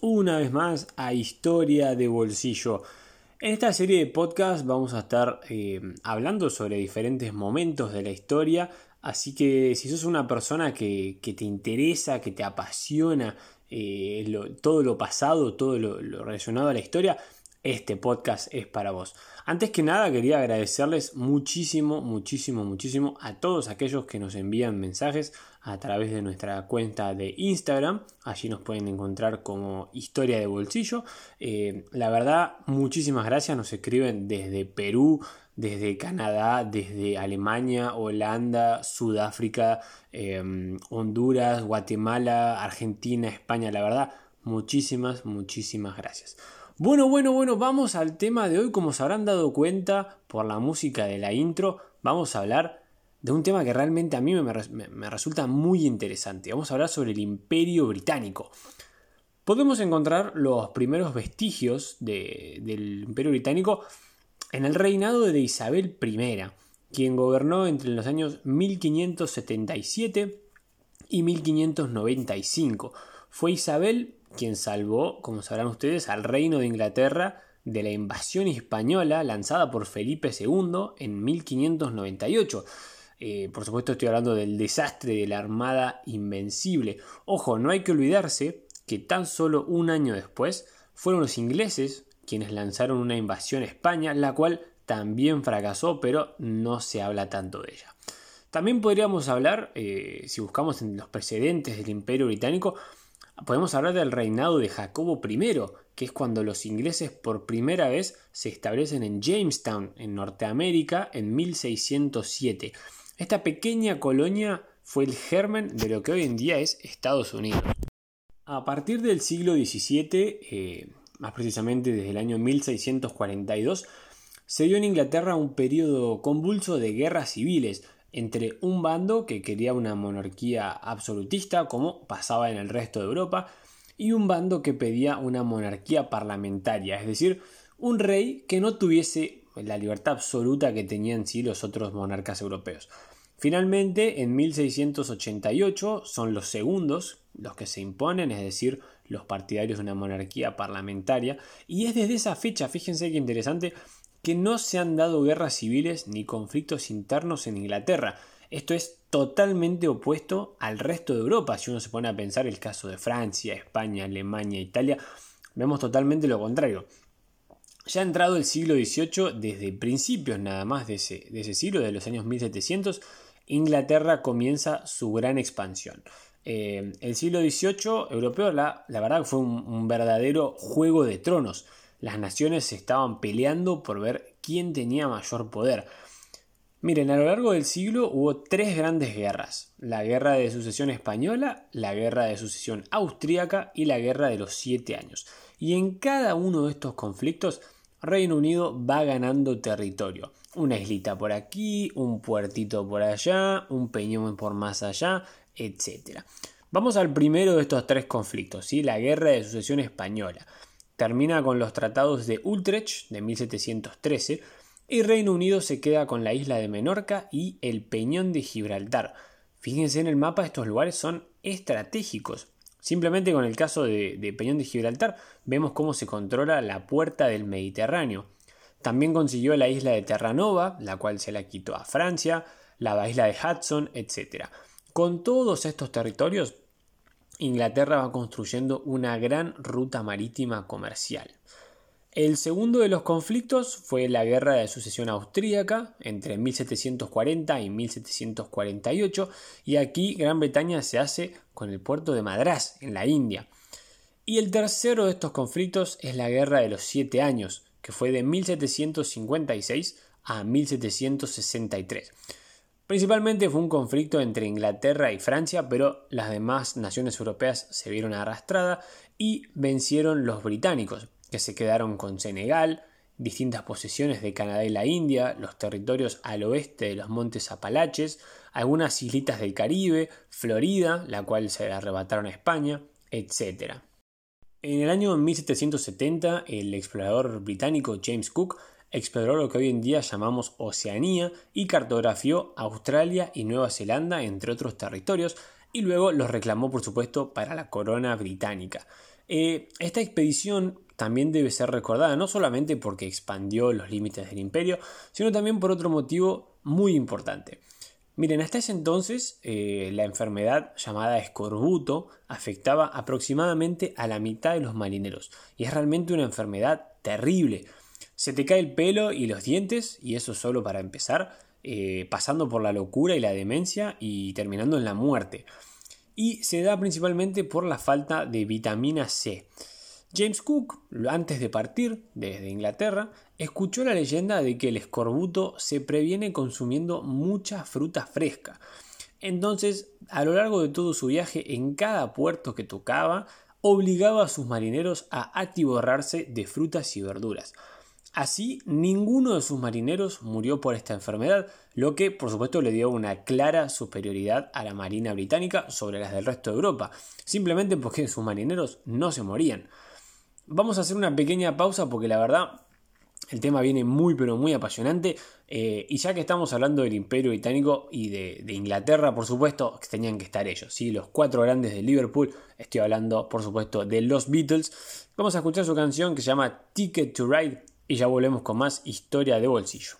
Una vez más a Historia de Bolsillo. En esta serie de podcast vamos a estar eh, hablando sobre diferentes momentos de la historia, así que si sos una persona que, te interesa, que te apasiona eh, todo lo pasado, todo lo relacionado a la historia, este podcast es para vos. Antes que nada quería agradecerles muchísimo, muchísimo, muchísimo a todos aquellos que nos envían mensajes a través de nuestra cuenta de Instagram. Allí nos pueden encontrar como historia de bolsillo. Eh, la verdad, muchísimas gracias. Nos escriben desde Perú, desde Canadá, desde Alemania, Holanda, Sudáfrica, em, Honduras, Guatemala, Argentina, España. La verdad, muchísimas, muchísimas gracias. Bueno, bueno, bueno, vamos al tema de hoy. Como se habrán dado cuenta por la música de la intro, vamos a hablar de un tema que realmente a mí me, resulta muy interesante. Vamos a hablar sobre el Imperio Británico. Podemos encontrar los primeros vestigios del Imperio Británico en el reinado de Isabel I, quien gobernó entre los años 1577 y 1595. Fue Isabel quien salvó, como sabrán ustedes, al reino de Inglaterra de la invasión española lanzada por Felipe II en 1598. Eh, por supuesto estoy hablando del desastre de la Armada Invencible. Ojo, no hay que olvidarse que tan solo un año después fueron los ingleses quienes lanzaron una invasión a España, la cual también fracasó, pero no se habla tanto de ella. También podríamos hablar, eh, si buscamos en los precedentes del Imperio Británico, Podemos hablar del reinado de Jacobo I, que es cuando los ingleses por primera vez se establecen en Jamestown, en Norteamérica, en 1607. Esta pequeña colonia fue el germen de lo que hoy en día es Estados Unidos. A partir del siglo XVII, eh, más precisamente desde el año 1642, se dio en Inglaterra un periodo convulso de guerras civiles, entre un bando que quería una monarquía absolutista, como pasaba en el resto de Europa, y un bando que pedía una monarquía parlamentaria, es decir, un rey que no tuviese la libertad absoluta que tenían sí los otros monarcas europeos. Finalmente, en 1688 son los segundos los que se imponen, es decir, los partidarios de una monarquía parlamentaria, y es desde esa fecha, fíjense qué interesante, que no se han dado guerras civiles ni conflictos internos en Inglaterra. Esto es totalmente opuesto al resto de Europa. Si uno se pone a pensar el caso de Francia, España, Alemania, Italia, vemos totalmente lo contrario. Ya ha entrado el siglo XVIII, desde principios nada más de ese, siglo, de los años 1700, Inglaterra comienza su gran expansión. Eh, el siglo XVIII europeo, la verdad, fue un verdadero juego de tronos las naciones se estaban peleando por ver quién tenía mayor poder. Miren, a lo largo del siglo hubo tres grandes guerras, la guerra de sucesión española, la guerra de sucesión austríaca y la guerra de los siete años. Y en cada uno de estos conflictos, Reino Unido va ganando territorio. Una islita por aquí, un puertito por allá, un peñón por más allá, etc. Vamos al primero de estos tres conflictos, ¿sí? la guerra de sucesión española termina con los tratados de Utrecht de 1713 y Reino Unido se queda con la isla de Menorca y el Peñón de Gibraltar. Fíjense en el mapa, estos lugares son estratégicos. Simplemente con el caso de, Peñón de Gibraltar vemos cómo se controla la puerta del Mediterráneo. También consiguió la isla de Terranova, la cual se la quitó a Francia, la isla de Hudson, etc. Con todos estos territorios Inglaterra va construyendo una gran ruta marítima comercial. El segundo de los conflictos fue la Guerra de Sucesión Austríaca entre 1740 y 1748 y aquí Gran Bretaña se hace con el puerto de Madrás en la India. Y el tercero de estos conflictos es la Guerra de los Siete Años, que fue de 1756 a 1763. Principalmente fue un conflicto entre Inglaterra y Francia, pero las demás naciones europeas se vieron arrastradas y vencieron los británicos, que se quedaron con Senegal, distintas posesiones de Canadá y la India, los territorios al oeste de los montes Apalaches, algunas islitas del Caribe, Florida, la cual se arrebataron a España, etc. En el año 1770, el explorador británico James Cook exploró lo que hoy en día llamamos Oceanía y cartografió Australia y Nueva Zelanda, entre otros territorios, y luego los reclamó, por supuesto, para la corona británica. Eh, esta expedición también debe ser recordada no solamente porque expandió los límites del imperio, sino también por otro motivo muy importante. Miren, hasta ese entonces eh, la enfermedad llamada escorbuto afectaba aproximadamente a la mitad de los marineros y es realmente una enfermedad terrible. Se te cae el pelo y los dientes y eso solo para empezar, eh, pasando por la locura y la demencia y terminando en la muerte. Y se da principalmente por la falta de vitamina C. James Cook, antes de partir desde Inglaterra, escuchó la leyenda de que el escorbuto se previene consumiendo mucha fruta fresca. Entonces, a lo largo de todo su viaje, en cada puerto que tocaba, obligaba a sus marineros a atiborrarse de frutas y verduras. Así, ninguno de sus marineros murió por esta enfermedad, lo que por supuesto le dio una clara superioridad a la Marina británica sobre las del resto de Europa, simplemente porque sus marineros no se morían. Vamos a hacer una pequeña pausa porque la verdad el tema viene muy pero muy apasionante eh, y ya que estamos hablando del imperio británico y de, Inglaterra por supuesto tenían que estar ellos, ¿sí? los cuatro grandes de Liverpool, estoy hablando por supuesto de los Beatles, vamos a escuchar su canción que se llama Ticket to Ride y ya volvemos con más historia de bolsillo.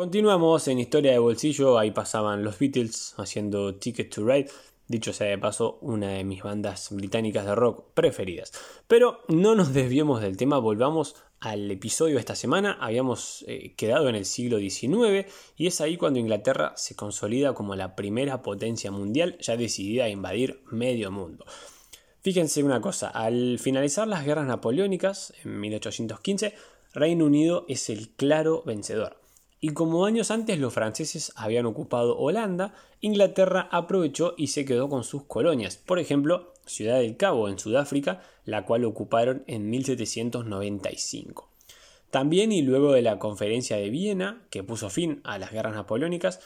Continuamos en Historia de Bolsillo, ahí pasaban los Beatles haciendo Ticket to Ride, dicho sea de paso, una de mis bandas británicas de rock preferidas. Pero no nos desviemos del tema, volvamos al episodio de esta semana. Habíamos eh, quedado en el siglo XIX y es ahí cuando Inglaterra se consolida como la primera potencia mundial ya decidida a invadir medio mundo. Fíjense una cosa, al finalizar las guerras napoleónicas en 1815, Reino Unido es el claro vencedor. Y como años antes los franceses habían ocupado Holanda, Inglaterra aprovechó y se quedó con sus colonias, por ejemplo, Ciudad del Cabo en Sudáfrica, la cual ocuparon en 1795. También y luego de la conferencia de Viena, que puso fin a las guerras napoleónicas,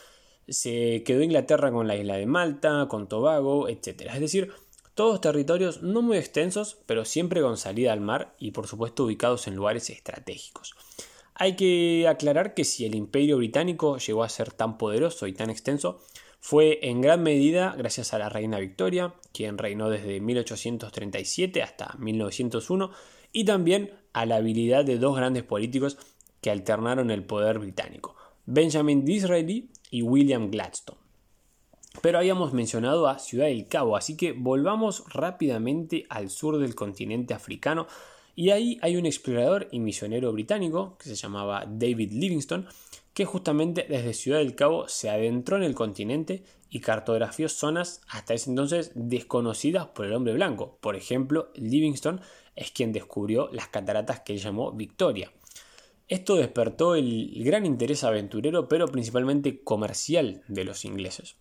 se quedó Inglaterra con la isla de Malta, con Tobago, etc. Es decir, todos territorios no muy extensos, pero siempre con salida al mar y por supuesto ubicados en lugares estratégicos. Hay que aclarar que si el imperio británico llegó a ser tan poderoso y tan extenso, fue en gran medida gracias a la reina Victoria, quien reinó desde 1837 hasta 1901, y también a la habilidad de dos grandes políticos que alternaron el poder británico, Benjamin Disraeli y William Gladstone. Pero habíamos mencionado a Ciudad del Cabo, así que volvamos rápidamente al sur del continente africano y ahí hay un explorador y misionero británico que se llamaba David Livingstone, que justamente desde Ciudad del Cabo se adentró en el continente y cartografió zonas hasta ese entonces desconocidas por el hombre blanco. Por ejemplo, Livingstone es quien descubrió las cataratas que él llamó Victoria. Esto despertó el gran interés aventurero, pero principalmente comercial de los ingleses.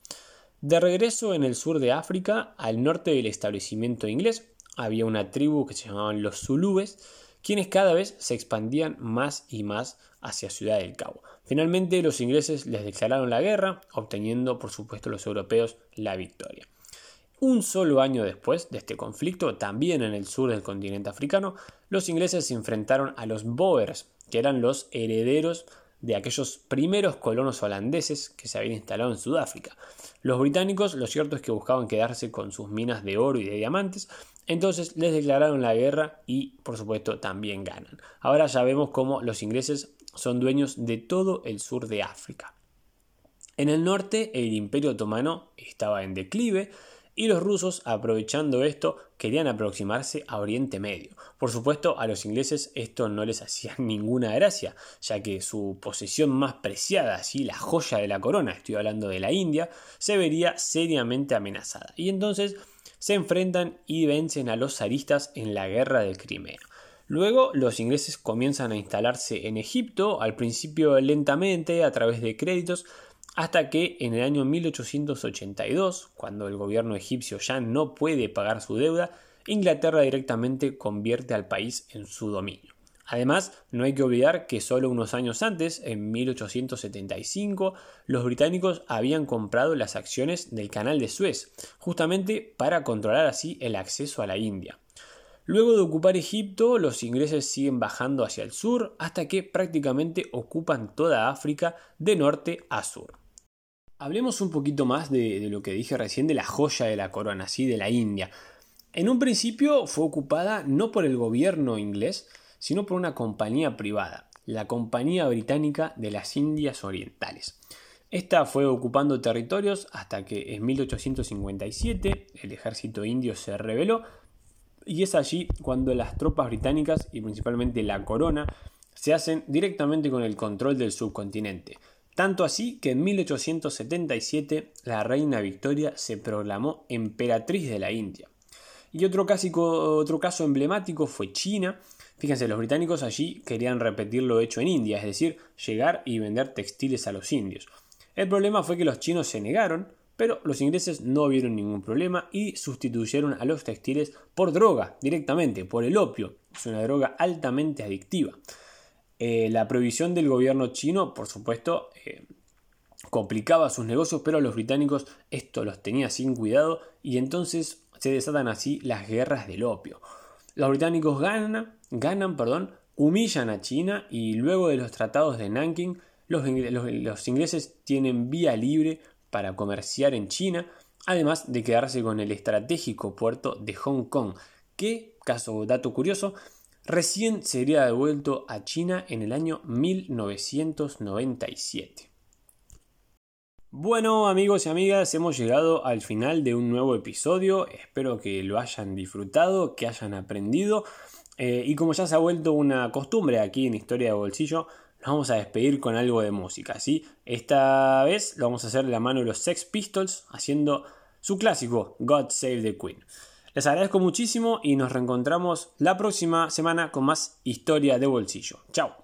De regreso en el sur de África, al norte del establecimiento inglés, había una tribu que se llamaban los Zulúes, quienes cada vez se expandían más y más hacia Ciudad del Cabo. Finalmente los ingleses les declararon la guerra, obteniendo por supuesto los europeos la victoria. Un solo año después de este conflicto, también en el sur del continente africano, los ingleses se enfrentaron a los Boers, que eran los herederos de aquellos primeros colonos holandeses que se habían instalado en Sudáfrica. Los británicos lo cierto es que buscaban quedarse con sus minas de oro y de diamantes, entonces les declararon la guerra y por supuesto también ganan. Ahora ya vemos cómo los ingleses son dueños de todo el sur de África. En el norte el imperio otomano estaba en declive, y los rusos, aprovechando esto, querían aproximarse a Oriente Medio. Por supuesto, a los ingleses esto no les hacía ninguna gracia, ya que su posesión más preciada, así la joya de la corona, estoy hablando de la India, se vería seriamente amenazada. Y entonces se enfrentan y vencen a los zaristas en la guerra de Crimea. Luego los ingleses comienzan a instalarse en Egipto, al principio lentamente, a través de créditos, hasta que en el año 1882, cuando el gobierno egipcio ya no puede pagar su deuda, Inglaterra directamente convierte al país en su dominio. Además, no hay que olvidar que solo unos años antes, en 1875, los británicos habían comprado las acciones del canal de Suez, justamente para controlar así el acceso a la India. Luego de ocupar Egipto, los ingleses siguen bajando hacia el sur hasta que prácticamente ocupan toda África de norte a sur. Hablemos un poquito más de, lo que dije recién de la joya de la corona, ¿sí? de la India. En un principio fue ocupada no por el gobierno inglés, sino por una compañía privada, la Compañía Británica de las Indias Orientales. Esta fue ocupando territorios hasta que en 1857 el ejército indio se rebeló y es allí cuando las tropas británicas y principalmente la corona se hacen directamente con el control del subcontinente, tanto así que en 1877 la reina Victoria se proclamó emperatriz de la India. Y otro, caso emblemático fue China. Fíjense, los británicos allí querían repetir lo hecho en India, es decir, llegar y vender textiles a los indios. El problema fue que los chinos se negaron, pero los ingleses no vieron ningún problema y sustituyeron a los textiles por droga, directamente, por el opio. Es una droga altamente adictiva. Eh, la prohibición del gobierno chino, por supuesto, eh, complicaba sus negocios, pero los británicos esto los tenía sin cuidado y entonces se desatan así las guerras del opio. Los británicos ganan, ganan, perdón, humillan a China y luego de los tratados de Nanking, los, los ingleses tienen vía libre para comerciar en China, además de quedarse con el estratégico puerto de Hong Kong, que, caso dato curioso, recién sería devuelto a China en el año 1997. Bueno amigos y amigas, hemos llegado al final de un nuevo episodio, espero que lo hayan disfrutado, que hayan aprendido eh, y como ya se ha vuelto una costumbre aquí en Historia de Bolsillo, nos vamos a despedir con algo de música, ¿sí? Esta vez lo vamos a hacer de la mano de los Sex Pistols haciendo su clásico God Save the Queen. Les agradezco muchísimo y nos reencontramos la próxima semana con más historia de bolsillo. Chao.